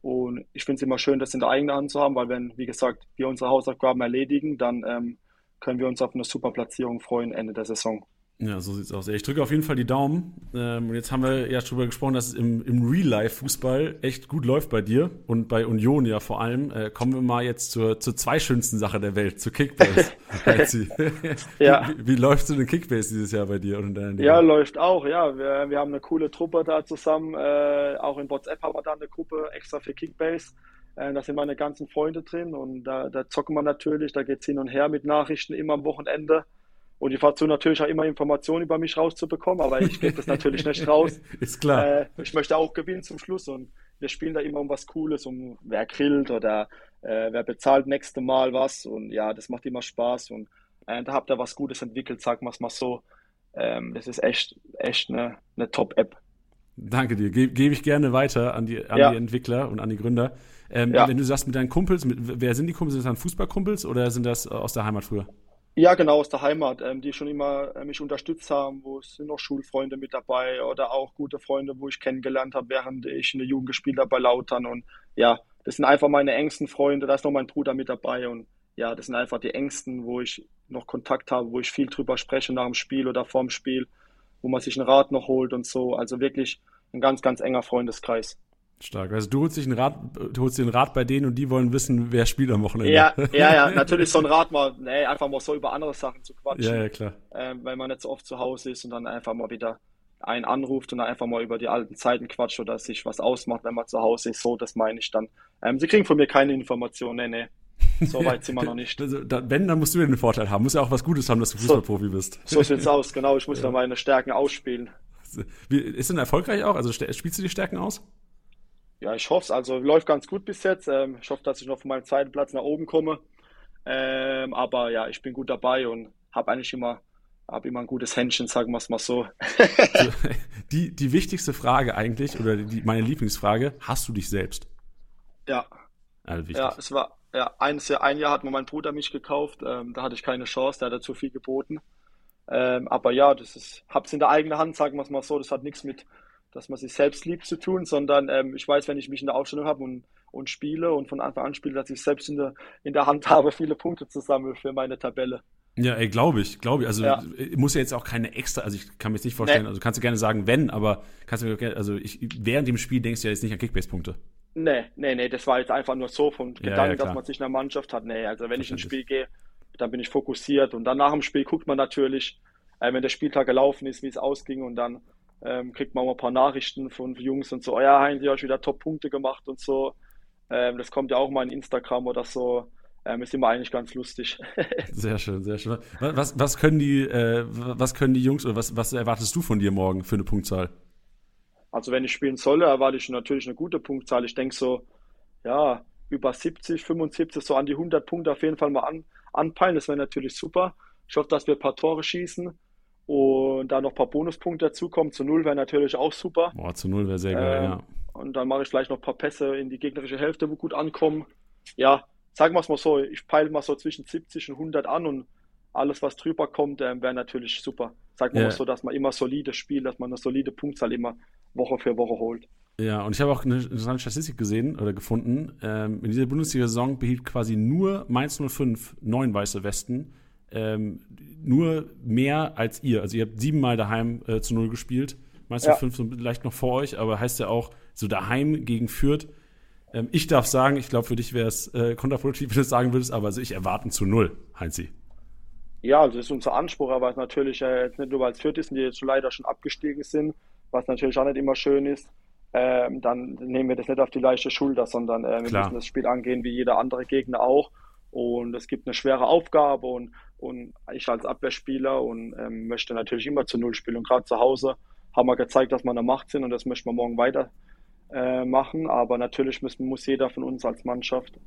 Und ich finde es immer schön, das in der eigenen Hand zu haben, weil wenn, wie gesagt, wir unsere Hausaufgaben erledigen, dann ähm, können wir uns auf eine super Platzierung freuen Ende der Saison. Ja, so sieht's aus. Ich drücke auf jeden Fall die Daumen. Ähm, jetzt haben wir ja darüber gesprochen, dass es im, im Real-Life-Fußball echt gut läuft bei dir und bei Union ja vor allem. Äh, kommen wir mal jetzt zur, zur zwei schönsten Sache der Welt, zur Kickbase. [laughs] [laughs] ja. Wie, wie läuft so eine Kickbase dieses Jahr bei dir? Und in ja, läuft auch, ja. Wir, wir haben eine coole Truppe da zusammen. Äh, auch in WhatsApp haben wir da eine Gruppe extra für Kickbase. Äh, da sind meine ganzen Freunde drin und da, da zocken wir natürlich. Da geht's hin und her mit Nachrichten immer am Wochenende. Und ich versuche natürlich auch immer Informationen über mich rauszubekommen, aber ich gebe das natürlich nicht raus. [laughs] Ist klar. Äh, ich möchte auch gewinnen zum Schluss und wir spielen da immer um was Cooles, um wer grillt oder äh, wer bezahlt nächste Mal was und ja, das macht immer Spaß und äh, da habt ihr was Gutes entwickelt, sagen wir es mal so. Ähm, das ist echt, echt eine, eine Top-App. Danke dir. Ge Gebe ich gerne weiter an die, an ja. die Entwickler und an die Gründer. Ähm, ja. Wenn du sagst mit deinen Kumpels, mit, wer sind die Kumpels? Sind das dann Fußballkumpels oder sind das aus der Heimat früher? Ja, genau, aus der Heimat, ähm, die schon immer äh, mich unterstützt haben, wo es sind noch Schulfreunde mit dabei oder auch gute Freunde, wo ich kennengelernt habe, während ich in der Jugend gespielt habe bei Lautern. Und ja, das sind einfach meine engsten Freunde, da ist noch mein Bruder mit dabei und ja, das sind einfach die engsten, wo ich noch Kontakt habe, wo ich viel drüber spreche nach dem Spiel oder vorm Spiel, wo man sich einen Rat noch holt und so. Also wirklich ein ganz, ganz enger Freundeskreis. Stark. Also du holst dich einen Rat, du holst dir einen Rat bei denen und die wollen wissen, wer spielt am Wochenende. Ja, [laughs] ja, ja. Natürlich so ein Rat mal, nee, einfach mal so über andere Sachen zu quatschen. Ja, ja, klar. Ähm, weil man nicht so oft zu Hause ist und dann einfach mal wieder einen anruft und dann einfach mal über die alten Zeiten quatscht oder sich was ausmacht, wenn man zu Hause ist. So, das meine ich dann. Ähm, sie kriegen von mir keine Informationen, nee, nee. So [laughs] weit sind wir noch nicht. Also, da, wenn, dann musst du ja den Vorteil haben. Muss ja auch was Gutes haben, dass du Fußballprofi so, bist. [laughs] So sieht's aus, genau. Ich muss ja. dann meine Stärken ausspielen. Wie, ist denn erfolgreich auch? Also spielst du die Stärken aus? Ja, ich hoffe es. Also läuft ganz gut bis jetzt. Ähm, ich hoffe, dass ich noch von meinem zweiten Platz nach oben komme. Ähm, aber ja, ich bin gut dabei und habe eigentlich immer, hab immer ein gutes Händchen, sagen wir es mal so. [laughs] die, die wichtigste Frage eigentlich, oder die, meine Lieblingsfrage, hast du dich selbst? Ja. Also ja, es war, ja, eines, ein Jahr hat mir mein Bruder mich gekauft, ähm, da hatte ich keine Chance, der hat zu viel geboten. Ähm, aber ja, das ist, hab's in der eigenen Hand, sagen wir es mal so, das hat nichts mit dass man sich selbst liebt zu tun, sondern ähm, ich weiß, wenn ich mich in der Aufstellung habe und, und spiele und von Anfang an spiele, dass ich selbst in der, in der Hand [laughs] habe, viele Punkte zu sammeln für meine Tabelle. Ja, ey, glaube ich, glaube ich. Also ja. muss ja jetzt auch keine extra, also ich kann mir jetzt nicht vorstellen, nee. also kannst du gerne sagen, wenn, aber kannst du mir gerne, also ich, während dem Spiel denkst du ja jetzt nicht an Kickbase-Punkte. Nee, nee, nee, das war jetzt einfach nur so von ja, Gedanken, ja, dass man sich in der Mannschaft hat. Nee, also wenn ich ins Spiel gehe, dann bin ich fokussiert und dann nach dem Spiel guckt man natürlich, äh, wenn der Spieltag gelaufen ist, wie es ausging und dann ähm, kriegt man auch ein paar Nachrichten von Jungs und so, oh ja, Heinz, du hast wieder Top-Punkte gemacht und so. Ähm, das kommt ja auch mal in Instagram oder so. Ähm, ist immer eigentlich ganz lustig. [laughs] sehr schön, sehr schön. Was, was, können die, äh, was können die Jungs oder was, was erwartest du von dir morgen für eine Punktzahl? Also wenn ich spielen solle, erwarte ich natürlich eine gute Punktzahl. Ich denke so, ja, über 70, 75, so an die 100 Punkte auf jeden Fall mal an, anpeilen. Das wäre natürlich super. Ich hoffe, dass wir ein paar Tore schießen und da noch ein paar Bonuspunkte dazukommen. Zu Null wäre natürlich auch super. Boah, zu Null wäre sehr geil, ähm, ja. Und dann mache ich vielleicht noch ein paar Pässe in die gegnerische Hälfte, wo gut ankommen. Ja, sagen wir es mal so, ich peile mal so zwischen 70 und 100 an und alles, was drüber kommt, äh, wäre natürlich super. Sagen wir yeah. mal so, dass man immer solide spielt, dass man eine solide Punktzahl immer Woche für Woche holt. Ja, und ich habe auch eine interessante Statistik gesehen oder gefunden. Ähm, in dieser Bundesliga-Saison behielt quasi nur Mainz 05 neun weiße Westen ähm, nur mehr als ihr. Also ihr habt siebenmal daheim äh, zu null gespielt. Meistens ja. fünf so vielleicht noch vor euch, aber heißt ja auch so daheim gegen Fürth. Ähm, ich darf sagen, ich glaube, für dich wäre es äh, kontraproduktiv, wenn du es sagen würdest, aber also ich erwarte zu null, Heinzi. Ja, also das ist unser Anspruch, aber es natürlich äh, jetzt nicht nur, weil es Fürth ist, die jetzt leider schon abgestiegen sind, was natürlich auch nicht immer schön ist. Ähm, dann nehmen wir das nicht auf die leichte Schulter, sondern äh, wir Klar. müssen das Spiel angehen wie jeder andere Gegner auch. Und es gibt eine schwere Aufgabe und, und ich als Abwehrspieler und ähm, möchte natürlich immer zu Null spielen. Und gerade zu Hause haben wir gezeigt, dass wir eine Macht sind und das möchten wir morgen weiter äh, machen. Aber natürlich müssen, muss jeder von uns als Mannschaft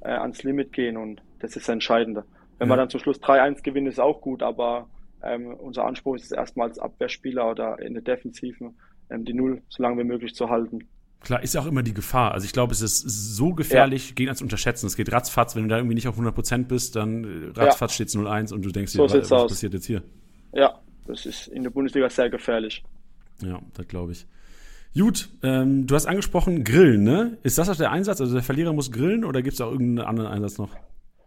äh, ans Limit gehen und das ist das Entscheidende. Wenn ja. wir dann zum Schluss 3-1 gewinnen, ist auch gut, aber ähm, unser Anspruch ist es erstmal als Abwehrspieler oder in der Defensiven ähm, die Null so lange wie möglich zu halten. Klar, ist ja auch immer die Gefahr. Also ich glaube, es ist so gefährlich, ja. Gegner zu unterschätzen. Es geht ratzfatz, wenn du da irgendwie nicht auf 100% bist, dann äh, ratzfatz ja. steht es 0-1 und du denkst so dir, was, was passiert jetzt hier? Ja, das ist in der Bundesliga sehr gefährlich. Ja, das glaube ich. Gut, ähm, du hast angesprochen Grillen, ne? Ist das auch der Einsatz? Also der Verlierer muss grillen oder gibt es auch irgendeinen anderen Einsatz noch?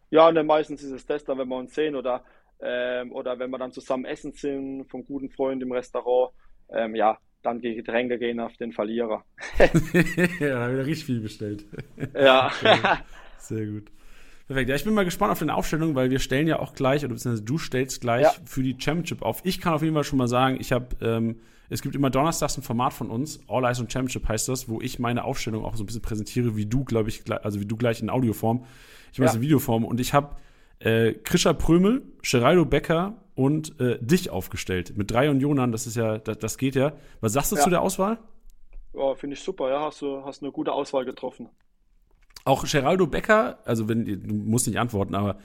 Ja, und dann meistens ist es das dann, wenn wir uns sehen oder, ähm, oder wenn wir dann zusammen essen sind, vom guten Freund im Restaurant. Ähm, ja, dann die Getränke gehen auf den Verlierer. [laughs] ja, da habe ich richtig viel bestellt. Ja. [laughs] Sehr gut. Perfekt. Ja, ich bin mal gespannt auf deine Aufstellung, weil wir stellen ja auch gleich, oder beziehungsweise du stellst gleich ja. für die Championship auf. Ich kann auf jeden Fall schon mal sagen, ich habe, ähm, es gibt immer donnerstags ein Format von uns, All Eyes on Championship heißt das, wo ich meine Aufstellung auch so ein bisschen präsentiere, wie du, glaube ich, also wie du gleich in Audioform. Ich mache ja. in Videoform und ich habe äh, Krischer Prömel, Geraldo Becker und äh, dich aufgestellt. Mit drei Unionern, das ist ja, das, das geht ja. Was sagst du ja. zu der Auswahl? Ja, finde ich super, ja, hast du hast eine gute Auswahl getroffen. Auch Geraldo Becker, also wenn du musst nicht antworten, aber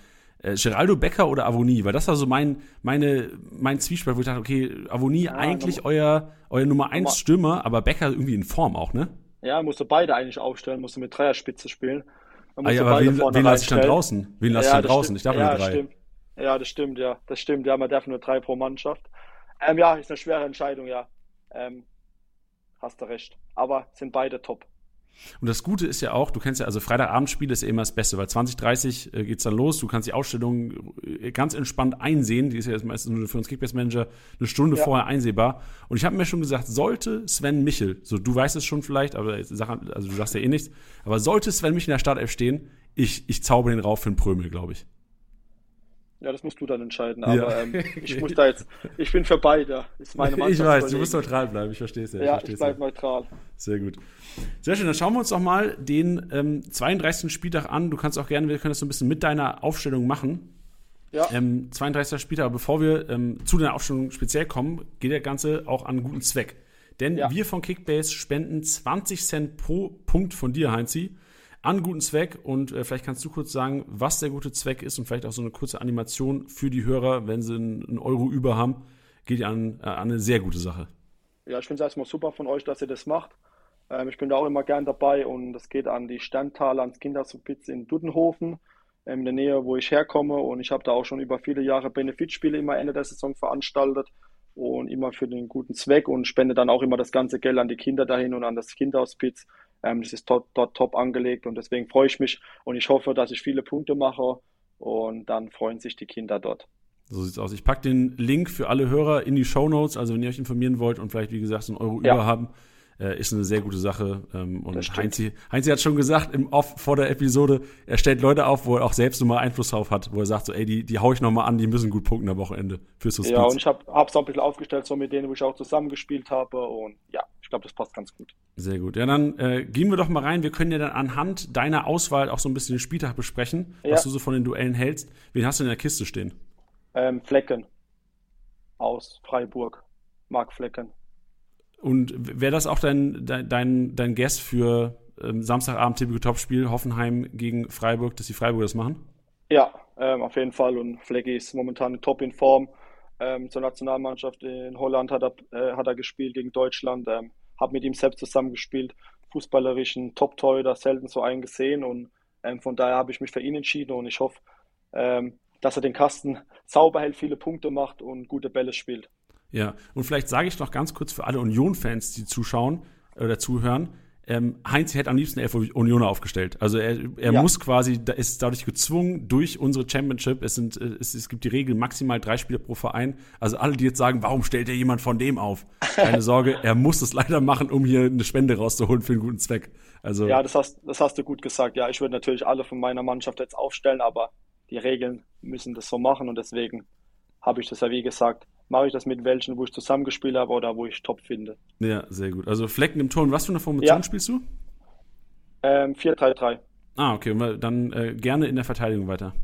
äh, Geraldo Becker oder Avonie, weil das war so mein, meine, mein Zwiespalt, wo ich dachte, okay, Avonie ja, eigentlich euer, euer Nummer 1 Stürmer, aber Becker irgendwie in Form auch, ne? Ja, musst du beide eigentlich aufstellen, musst du mit Dreierspitze spielen. Ah, ja, aber wen, wen lasse ich dann draußen? Wen lasse ja, ich dann draußen? Stimmt. Ich darf ja, nur drei. Stimmt. Ja, das stimmt, ja. Das stimmt, ja. Man darf nur drei pro Mannschaft. Ähm, ja, ist eine schwere Entscheidung, ja. Ähm, hast du recht. Aber sind beide top. Und das Gute ist ja auch, du kennst ja, also Freitagabendspiel ist ja immer das Beste, weil 2030 äh, geht's dann los, du kannst die Ausstellung äh, ganz entspannt einsehen, die ist ja jetzt meistens nur für uns Kickbase-Manager eine Stunde ja. vorher einsehbar. Und ich habe mir schon gesagt, sollte Sven Michel, so du weißt es schon vielleicht, aber also du sagst ja eh nichts, aber sollte Sven Michel in der Startelf stehen, ich, ich zauber den rauf für einen Prömel, glaube ich. Ja, das musst du dann entscheiden. Aber ja. ähm, [laughs] ich muss da jetzt, ich bin für beide. Ist meine Mannschaft ich weiß, du musst neutral bleiben. Ich verstehe es ja. Ja, ich, ich bleibe neutral. Sehr gut. Sehr schön. Dann schauen wir uns doch mal den ähm, 32. Spieltag an. Du kannst auch gerne, wir können das so ein bisschen mit deiner Aufstellung machen. Ja. Ähm, 32. Spieltag. Aber bevor wir ähm, zu deiner Aufstellung speziell kommen, geht der Ganze auch an guten Zweck. Denn ja. wir von Kickbase spenden 20 Cent pro Punkt von dir, Heinzi an guten Zweck. Und äh, vielleicht kannst du kurz sagen, was der gute Zweck ist und vielleicht auch so eine kurze Animation für die Hörer, wenn sie einen Euro über haben, geht ja an, äh, an eine sehr gute Sache. Ja, ich finde es erstmal super von euch, dass ihr das macht. Ähm, ich bin da auch immer gern dabei und das geht an die Sterntaler, ans Kindersupitz in Duddenhofen, ähm, in der Nähe, wo ich herkomme. Und ich habe da auch schon über viele Jahre Benefitspiele immer Ende der Saison veranstaltet und immer für den guten Zweck und spende dann auch immer das ganze Geld an die Kinder dahin und an das Kinderhospiz. Ähm, das ist dort, dort top angelegt und deswegen freue ich mich und ich hoffe, dass ich viele Punkte mache und dann freuen sich die Kinder dort. So sieht's aus. Ich packe den Link für alle Hörer in die Show Notes, also wenn ihr euch informieren wollt und vielleicht, wie gesagt, so einen Euro ja. über haben, äh, ist eine sehr gute Sache. Ähm, und Heinzi, Heinzi hat schon gesagt im Off vor der Episode, er stellt Leute auf, wo er auch selbst nochmal Einfluss drauf hat, wo er sagt so, ey, die, die hau ich nochmal an, die müssen gut punkten am Wochenende fürs Hospiz. Ja, und ich habe es auch ein bisschen aufgestellt, so mit denen, wo ich auch zusammengespielt habe und ja, ich glaube, das passt ganz gut. Sehr gut. Ja, dann äh, gehen wir doch mal rein. Wir können ja dann anhand deiner Auswahl auch so ein bisschen den Spieltag besprechen, ja. was du so von den Duellen hältst. Wen hast du in der Kiste stehen? Ähm, Flecken aus Freiburg. Marc Flecken. Und wäre das auch dein, dein, dein Guess für ähm, Samstagabend typische Topspiel, Hoffenheim gegen Freiburg, dass die Freiburger das machen? Ja, ähm, auf jeden Fall. Und Flecki ist momentan top in Form. Ähm, zur Nationalmannschaft in Holland hat er, äh, hat er gespielt gegen Deutschland. Ähm, habe mit ihm selbst zusammen gespielt. Fußballerischen Top-Torhüter, selten so einen gesehen. Und ähm, von daher habe ich mich für ihn entschieden und ich hoffe, ähm, dass er den Kasten sauber hält, viele Punkte macht und gute Bälle spielt. Ja, und vielleicht sage ich noch ganz kurz für alle Union-Fans, die zuschauen oder zuhören, ähm, Heinz hätte am liebsten elf Unioner aufgestellt. Also er, er ja. muss quasi, da ist dadurch gezwungen durch unsere Championship. Es sind, äh, es, es gibt die Regel maximal drei Spieler pro Verein. Also alle, die jetzt sagen, warum stellt er jemand von dem auf? Keine Sorge, er muss es leider machen, um hier eine Spende rauszuholen für einen guten Zweck. Also ja, das hast, das hast du gut gesagt. Ja, ich würde natürlich alle von meiner Mannschaft jetzt aufstellen, aber die Regeln müssen das so machen und deswegen habe ich das ja wie gesagt mache ich das mit welchen, wo ich zusammengespielt habe oder wo ich top finde. Ja, sehr gut. Also Flecken im Tor. Und was für eine Formation ja. spielst du? Ähm, 4-3-3. Ah, okay. Dann äh, gerne in der Verteidigung weiter.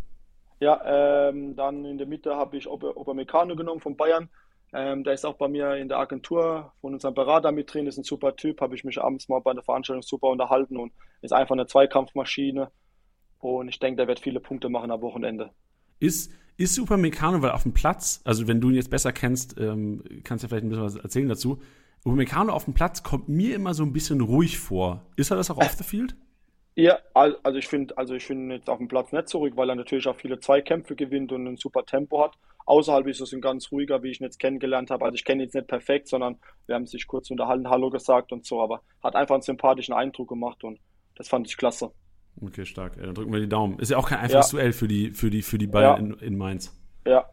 Ja, ähm, dann in der Mitte habe ich Obermecano genommen von Bayern. Ähm, der ist auch bei mir in der Agentur von unserem Berater mit drin, ist ein super Typ, habe ich mich abends mal bei der Veranstaltung super unterhalten und ist einfach eine Zweikampfmaschine. Und ich denke, der wird viele Punkte machen am Wochenende. Ist, ist Super Meccano, weil auf dem Platz, also wenn du ihn jetzt besser kennst, ähm, kannst du ja vielleicht ein bisschen was erzählen dazu. Super Meccano auf dem Platz kommt mir immer so ein bisschen ruhig vor. Ist er das auch off the field? Ja, also ich finde, also ich finde jetzt auf dem Platz nicht ruhig, weil er natürlich auch viele Zweikämpfe gewinnt und ein super Tempo hat. Außerhalb ist es ein ganz ruhiger, wie ich ihn jetzt kennengelernt habe. Also ich kenne ihn jetzt nicht perfekt, sondern wir haben sich kurz unterhalten, Hallo gesagt und so, aber hat einfach einen sympathischen Eindruck gemacht und das fand ich klasse. Okay, stark. Ja, dann drücken wir die Daumen. Ist ja auch kein einfaches ja. Duell für die, für die, für die Bayern ja. in, in Mainz. Ja.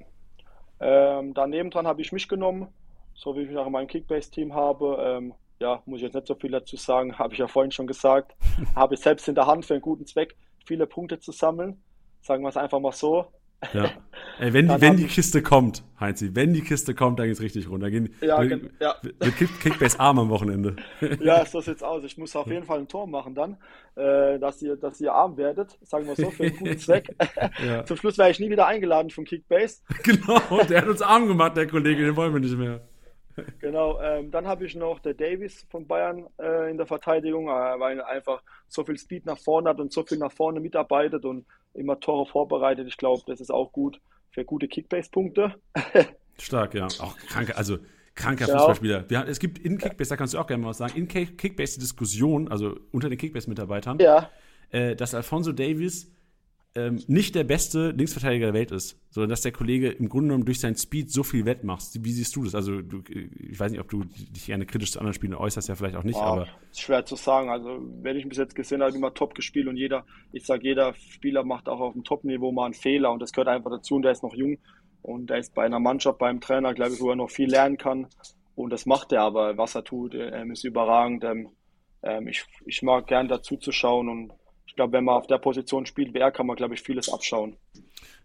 Ähm, daneben dran habe ich mich genommen, so wie ich mich auch in meinem Kickbase-Team habe. Ähm, ja, muss ich jetzt nicht so viel dazu sagen, [laughs] habe ich ja vorhin schon gesagt. [laughs] habe ich selbst in der Hand für einen guten Zweck, viele Punkte zu sammeln. Sagen wir es einfach mal so. Ja. Ey, wenn, die, wenn die Kiste kommt, Heinzi, wenn die Kiste kommt, dann geht's richtig runter. Gehen, ja, dann, ja. Wird Kick, Kickbase arm am Wochenende. [laughs] Ja, so sieht's aus. Ich muss auf jeden Fall ein Tor machen dann, äh, dass, ihr, dass ihr arm werdet, sagen wir so, für einen guten [laughs] Zweck. Ja. Zum Schluss wäre ich nie wieder eingeladen vom Kickbase. [laughs] Genau, der hat uns arm gemacht, der Kollege, den wollen wir nicht mehr. [laughs] Genau, ähm, dann habe ich noch der Davis von Bayern äh, in der Verteidigung, äh, weil er einfach so viel Speed nach vorne hat und so viel nach vorne mitarbeitet und immer Tore vorbereitet. Ich glaube, das ist auch gut für gute Kickbase-Punkte. [laughs] Stark, ja. Auch kranke, also kranker genau. Fußballspieler. Wir, es gibt in Kickbase, da kannst du auch gerne mal was sagen, in Kickbase die Diskussion, also unter den Kickbase-Mitarbeitern, ja. äh, dass Alfonso Davis ähm, nicht der beste Linksverteidiger der Welt ist, sondern dass der Kollege im Grunde genommen durch seinen Speed so viel wettmacht. Wie siehst du das? Also, du, ich weiß nicht, ob du dich gerne kritisch zu anderen Spielen äußerst, ja vielleicht auch nicht, Ja, aber ist schwer zu sagen. Also, wenn ich bis jetzt gesehen habe, immer top gespielt und jeder, ich sage, jeder Spieler macht auch auf dem Top-Niveau mal einen Fehler und das gehört einfach dazu und der ist noch jung und der ist bei einer Mannschaft, beim Trainer, glaube ich, wo er noch viel lernen kann und das macht er, aber was er tut, ähm, ist überragend. Ähm, ähm, ich, ich mag gern dazu zu schauen und glaube, wenn man auf der Position spielt wie er, kann man, glaube ich, vieles abschauen.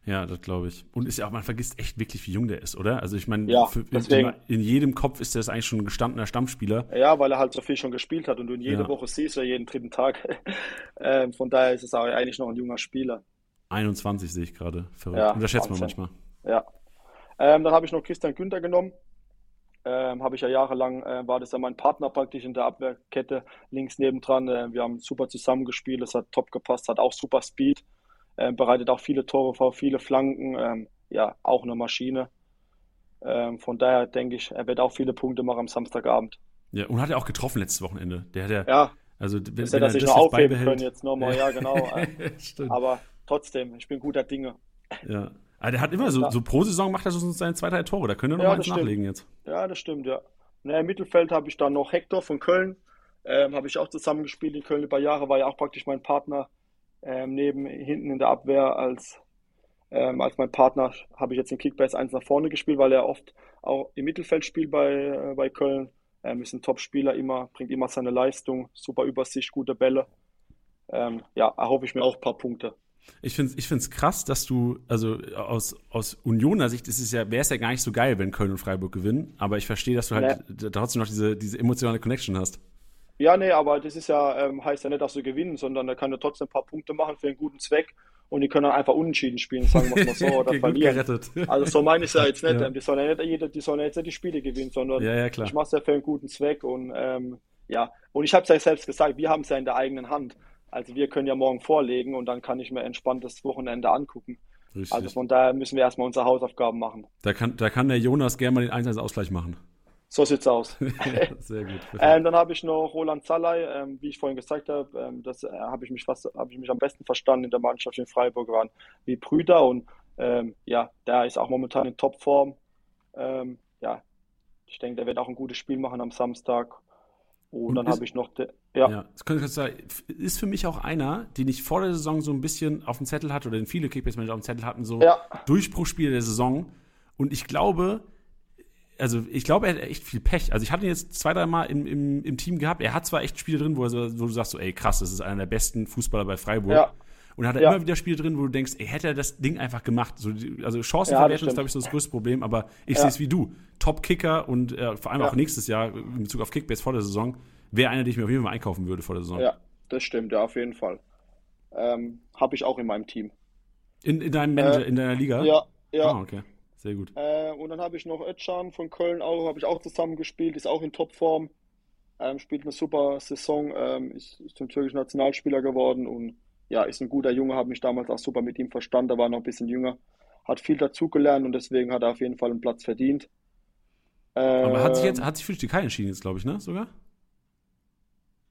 ja, das glaube ich. Und ist ja auch, man vergisst echt wirklich, wie jung der ist, oder? Also ich meine, Ja, in, in jedem Kopf ist der das eigentlich schon ein gestandener Stammspieler. Ja, weil er halt so viel schon gespielt hat und du ihn jede Ja. Woche siehst, oder jeden dritten Tag. [laughs] ähm, von daher ist es auch eigentlich noch ein junger Spieler. 21 sehe ich gerade. Verrückt. Ja, Unterschätzt man manchmal. Ja. Ähm, dann habe ich noch Christian Günther genommen. Ähm, habe ich ja jahrelang, äh, war das ja mein Partner praktisch in der Abwehrkette links nebendran. Äh, wir haben super zusammengespielt, es hat top gepasst, hat auch super Speed, äh, bereitet auch viele Tore vor, viele Flanken. Ähm, ja, auch eine Maschine. Ähm, von daher denke ich, er wird auch viele Punkte machen am Samstagabend. Ja, und hat er auch getroffen letztes Wochenende. Der hat ja, Ja, also wenn, das hätte er sich noch aufheben können jetzt nochmal. Ja, genau. [laughs] Äh, Stimmt. aber trotzdem, ich bin guter Dinge. Ja. Aber der hat immer so, Ja. so pro Saison macht er so seine zwei, drei Tore. Da könnte er noch Ja, mal eins nachlegen jetzt. Ja, das stimmt, ja. Na, Im Mittelfeld habe ich dann noch Hector von Köln. Ähm, habe ich auch zusammengespielt in Köln über Jahre, war ja auch praktisch mein Partner ähm, neben hinten in der Abwehr als, ähm, als mein Partner habe ich jetzt den Kickbase 1 nach vorne gespielt, weil er oft auch im Mittelfeld spielt bei, äh, bei Köln. Ähm, ist ein Top-Spieler immer, bringt immer seine Leistung, super Übersicht, gute Bälle. Ähm, ja, erhoffe ich mir auch ein paar Punkte. Ich finde es ich find's krass, dass du, also aus, aus Unioner Sicht ist es ja, wäre es ja gar nicht so geil, wenn Köln und Freiburg gewinnen. Aber ich verstehe, dass du halt d- trotzdem noch diese, diese emotionale Connection hast. Ja, nee, aber das ist ja, ähm, heißt ja nicht, dass sie gewinnen, sondern er kann ja trotzdem ein paar Punkte machen für einen guten Zweck und die können dann einfach unentschieden spielen, sagen wir mal so, [laughs] oder Okay, verlieren. gerettet. [laughs] Also so meine ich es ja jetzt nicht. Ja. Ähm, Die sollen ja nicht, jeder, die sollen ja jetzt nicht die Spiele gewinnen, sondern Ja, ja, ich mache es ja für einen guten Zweck und ähm, ja, und ich habe es ja selbst gesagt, wir haben es ja in der eigenen Hand. Also wir können ja morgen vorlegen und dann kann ich mir entspannt das Wochenende angucken. Richtig. Also von daher müssen wir erstmal unsere Hausaufgaben machen. da, kann, da kann der Jonas gerne mal den 1-1-Ausgleich machen. So sieht's aus. [laughs] Sehr gut. [laughs] Ähm, dann habe ich noch Roland Zalay, ähm, wie ich vorhin gesagt habe, ähm, das äh, habe ich mich fast, habe ich mich am besten verstanden in der Mannschaft in Freiburg waren wie Brüder und ähm, ja, der ist auch momentan in Topform. Ähm, ja, ich denke, der wird auch ein gutes Spiel machen am Samstag. Und, Und dann habe ich noch, de, ja, Ja, das könnte ich sagen, ist für mich auch einer, den ich vor der Saison so ein bisschen auf dem Zettel hatte oder den viele Kickbase-Manager auf dem Zettel hatten, so ja, Durchbruchspiel der Saison. Und ich glaube, also ich glaube, er hat echt viel Pech. Also ich hatte ihn jetzt zwei, drei Mal im, im, im Team gehabt. Er hat zwar echt Spiele drin, wo, er so, wo du sagst, so, ey krass, das ist einer der besten Fußballer bei Freiburg. Ja. Und hat er Ja. immer wieder Spiele drin, wo du denkst, ey, hätte er das Ding einfach gemacht. So, also Ja, Chancenverwertung das ist, glaube ich, so das größte Problem, aber ich Ja. sehe es wie du. Top-Kicker und äh, vor allem Ja. auch nächstes Jahr in Bezug auf Kickbase vor der Saison, wäre einer, den ich mir auf jeden Fall einkaufen würde vor der Saison. ja, das stimmt, ja, auf jeden Fall. Ähm, habe ich auch in meinem Team. In, in deinem Manager, Äh, in deiner Liga? Ja, ja. Ah, okay. Sehr gut. Äh, und dann habe ich noch Özcan von Köln auch, habe ich auch zusammen gespielt, ist auch in Topform, ähm, spielt eine super Saison, ähm, ist, ist zum türkischen Nationalspieler geworden und ja, ist ein guter Junge, habe mich damals auch super mit ihm verstanden, da war noch ein bisschen jünger, hat viel dazugelernt und deswegen hat er auf jeden Fall einen Platz verdient. Aber hat sich Ähm, jetzt, hat sich für die Türkei entschieden jetzt, glaube ich, ne? Sogar?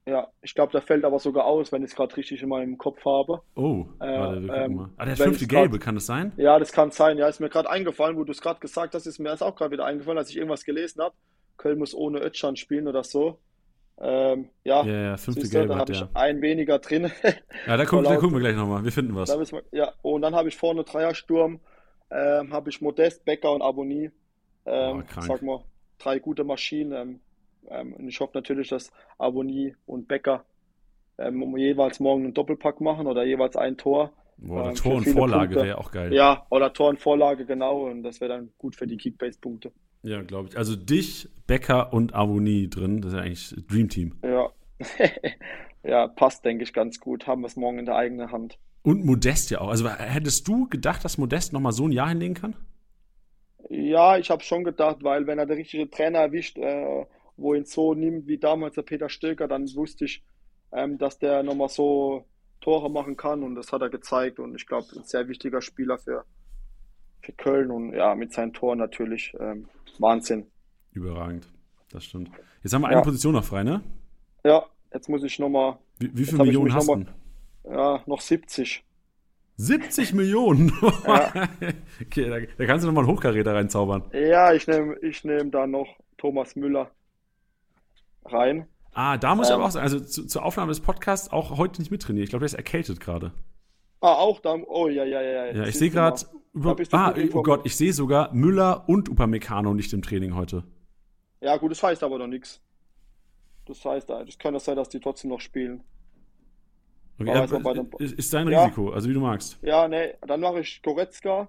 Ja, ich glaube, der fällt aber sogar aus, wenn ich es gerade richtig in meinem Kopf habe. Oh, Äh, warte, wir gucken ähm, mal. Ah, der fünfte grad- Gelbe, kann das sein? Ja, das kann sein. Ja, ist mir gerade eingefallen, wo du es gerade gesagt hast, ist mir das auch gerade wieder eingefallen, als ich irgendwas gelesen habe. Köln muss ohne Özcan spielen oder so. Ähm, ja, Ja, ja, fünfte siehst du, Gelbe dann hat habe ich einen weniger drin. [laughs] Ja, da, guck, da gucken wir gleich nochmal. Wir finden was. Wir, ja, und dann habe ich vorne Dreiersturm, ähm, habe ich Modest, Becker und Abonnie. Ähm, krank. sag mal, drei gute Maschinen. Ähm, und ich hoffe natürlich, dass Abonnie und Becker ähm, jeweils morgen einen Doppelpack machen oder jeweils ein Tor. Boah, der ähm, Tor und Vorlage wäre ja auch geil. Ja, oder Tor und Vorlage, genau. Und das wäre dann gut für die Kickbase-Punkte. Ja, glaube ich. Also dich, Becker und Avonie drin. Das ist ja eigentlich Dream Team. Ja. [laughs] Ja, passt, denke ich, ganz gut. Haben wir es morgen in der eigenen Hand. Und Modest ja auch. Also hättest du gedacht, dass Modest nochmal so ein Jahr hinlegen kann? Ja, ich habe schon gedacht, weil wenn er der richtige Trainer erwischt, äh, wo ihn so nimmt wie damals der Peter Stöger, dann wusste ich, ähm, dass der nochmal so Tore machen kann und das hat er gezeigt und ich glaube, ein sehr wichtiger Spieler für, für Köln und ja, mit seinen Toren natürlich ähm, Wahnsinn. Überragend. Das stimmt. Jetzt haben wir eine Ja. Position noch frei, ne? Ja, jetzt muss ich nochmal, Wie, wie viele Millionen hast noch du? ja, noch 70. 70 Millionen? [laughs] Ja. okay, da, da, kannst du nochmal einen Hochkaräter reinzaubern. Ja, ich nehme ich nehm da noch Thomas Müller rein. Ah, da muss ähm, ich aber auch sagen, also zu, zur Aufnahme des Podcasts auch heute nicht mittrainieren. Ich glaube, der ist erkältet gerade. Ah, auch da. Oh, ja, ja, ja. Ja, ich sehe gerade. Ah, oh Gott, ich sehe sogar Müller und Upamecano nicht im Training heute. Ja, gut, das heißt aber noch nichts. Das heißt, es kann das sein, dass die trotzdem noch spielen. Okay, ja, ist, ist dein ja, Risiko, also wie du magst. Ja, ne, dann mache ich Goretzka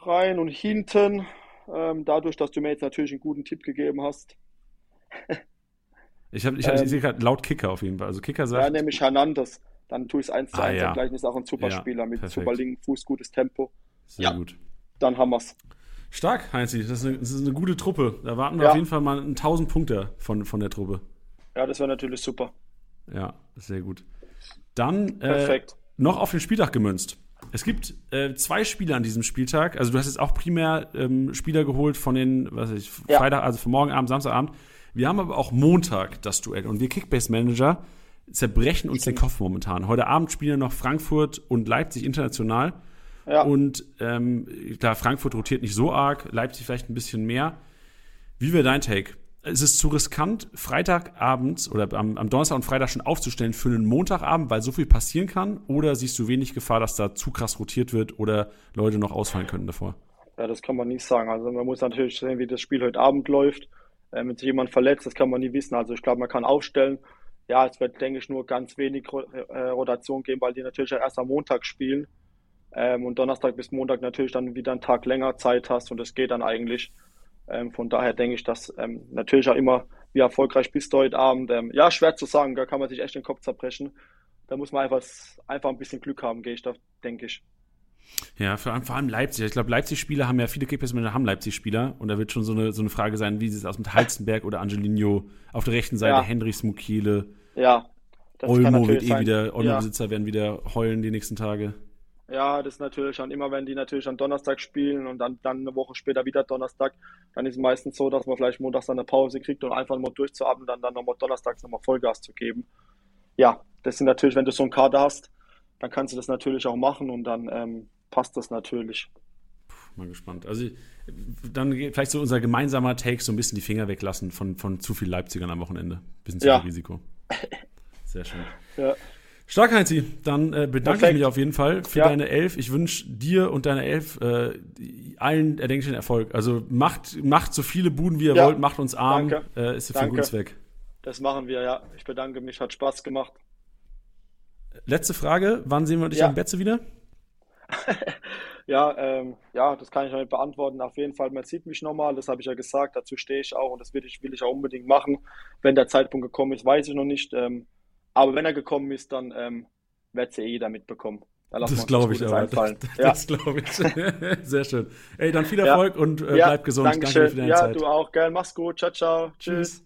rein und hinten, ähm, dadurch, dass du mir jetzt natürlich einen guten Tipp gegeben hast, ich, hab, ich, ähm, ich sehe gerade laut Kicker auf jeden Fall. Also Kicker sagt. Ja, nämlich Hernandez. Dann tue ich es 1 zu 1 ah, ja. gleich ist auch ein super ja, Spieler mit perfekt. super linken Fuß, gutes Tempo. Sehr ja, gut. Dann haben wir's. Stark, Heinzi. Das ist, eine, das ist eine gute Truppe. Da warten wir ja. auf jeden Fall mal 1000 Punkte von, von der Truppe. Ja, das wäre natürlich super. Ja, sehr gut. Dann äh, noch auf den Spieltag gemünzt. Es gibt äh, zwei Spieler an diesem Spieltag. Also du hast jetzt auch primär ähm, Spieler geholt von den, was weiß ich, ja. Freitag, also von morgen Abend, Samstagabend. Wir haben aber auch Montag das Duell und wir Kickbase-Manager zerbrechen uns den Kopf momentan. Heute Abend spielen noch Frankfurt und Leipzig international. Ja. Und ähm, klar, Frankfurt rotiert nicht so arg, Leipzig vielleicht ein bisschen mehr. Wie wäre dein Take? Ist es zu riskant, Freitagabends oder am, am, Donnerstag und Freitag schon aufzustellen für einen Montagabend, weil so viel passieren kann? Oder siehst du wenig Gefahr, dass da zu krass rotiert wird oder Leute noch ausfallen könnten davor? Ja, das kann man nicht sagen. Also man muss natürlich sehen, wie das Spiel heute Abend läuft wenn sich jemand verletzt, das kann man nie wissen. Also ich glaube, man kann aufstellen. Ja, es wird, denke ich, nur ganz wenig äh, Rotation geben, weil die natürlich erst am Montag spielen ähm, und Donnerstag bis Montag natürlich dann wieder einen Tag länger Zeit hast und das geht dann eigentlich. Ähm, von daher denke ich, dass ähm, natürlich auch immer, wie erfolgreich bist du heute Abend. Ja, schwer zu sagen, da kann man sich echt den Kopf zerbrechen. Da muss man einfach, einfach ein bisschen Glück haben, gehe ich da, denke ich. Ja, vor allem, vor allem Leipzig. Ich glaube, Leipzig-Spieler haben ja viele Kickbase-Manager haben Leipzig-Spieler und da wird schon so eine, so eine Frage sein, wie sieht es aus mit Halzenberg oder Angelino auf der rechten Seite, ja. Henrichs Mukiele. Ja. Olmo wird eh sein. wieder, Olmo-Besitzer ja. werden wieder heulen die nächsten Tage. Ja, das ist natürlich schon immer, wenn die natürlich am Donnerstag spielen und dann, dann eine Woche später wieder Donnerstag, dann ist es meistens so, dass man vielleicht montags dann eine Pause kriegt und einfach nur durchzuatmen, dann, dann nochmal donnerstags nochmal Vollgas zu geben. Ja, das sind natürlich, wenn du so einen Kader hast, dann kannst du das natürlich auch machen und dann ähm, passt das natürlich. Puh, mal gespannt. Also dann vielleicht so unser gemeinsamer Take so ein bisschen die Finger weglassen von, von zu viel Leipzigern am Wochenende. Bisschen zu ja. viel Risiko. Sehr schön. Ja. Stark, Heinzi. Dann äh, bedanke Perfekt. ich mich auf jeden Fall für ja. deine Elf. Ich wünsche dir und deiner Elf äh, allen erdenklichen Erfolg. Also macht, macht so viele Buden, wie ihr ja. wollt, macht uns arm. Danke. Äh, ist für einen guten Zweck. Das machen wir, ja. Ich bedanke mich, hat Spaß gemacht. Letzte Frage. Wann sehen wir dich ja. am Betze wieder? [laughs] ja, ähm, ja, das kann ich noch nicht beantworten. Auf jeden Fall, man sieht mich nochmal, das habe ich ja gesagt, dazu stehe ich auch und das will ich, will ich auch unbedingt machen. Wenn der Zeitpunkt gekommen ist, weiß ich noch nicht. Ähm, aber wenn er gekommen ist, dann ähm, wird es ja jeder mitbekommen. Da das glaube ich aber. Das, [laughs] das ja. glaube ich. [laughs] Sehr schön. Ey, dann viel Erfolg ja. und äh, bleib gesund. Dankeschön. Danke für deine ja, Zeit. Ja, du auch. Gern. Mach's gut. Ciao, ciao. Tschüss. Tschüss.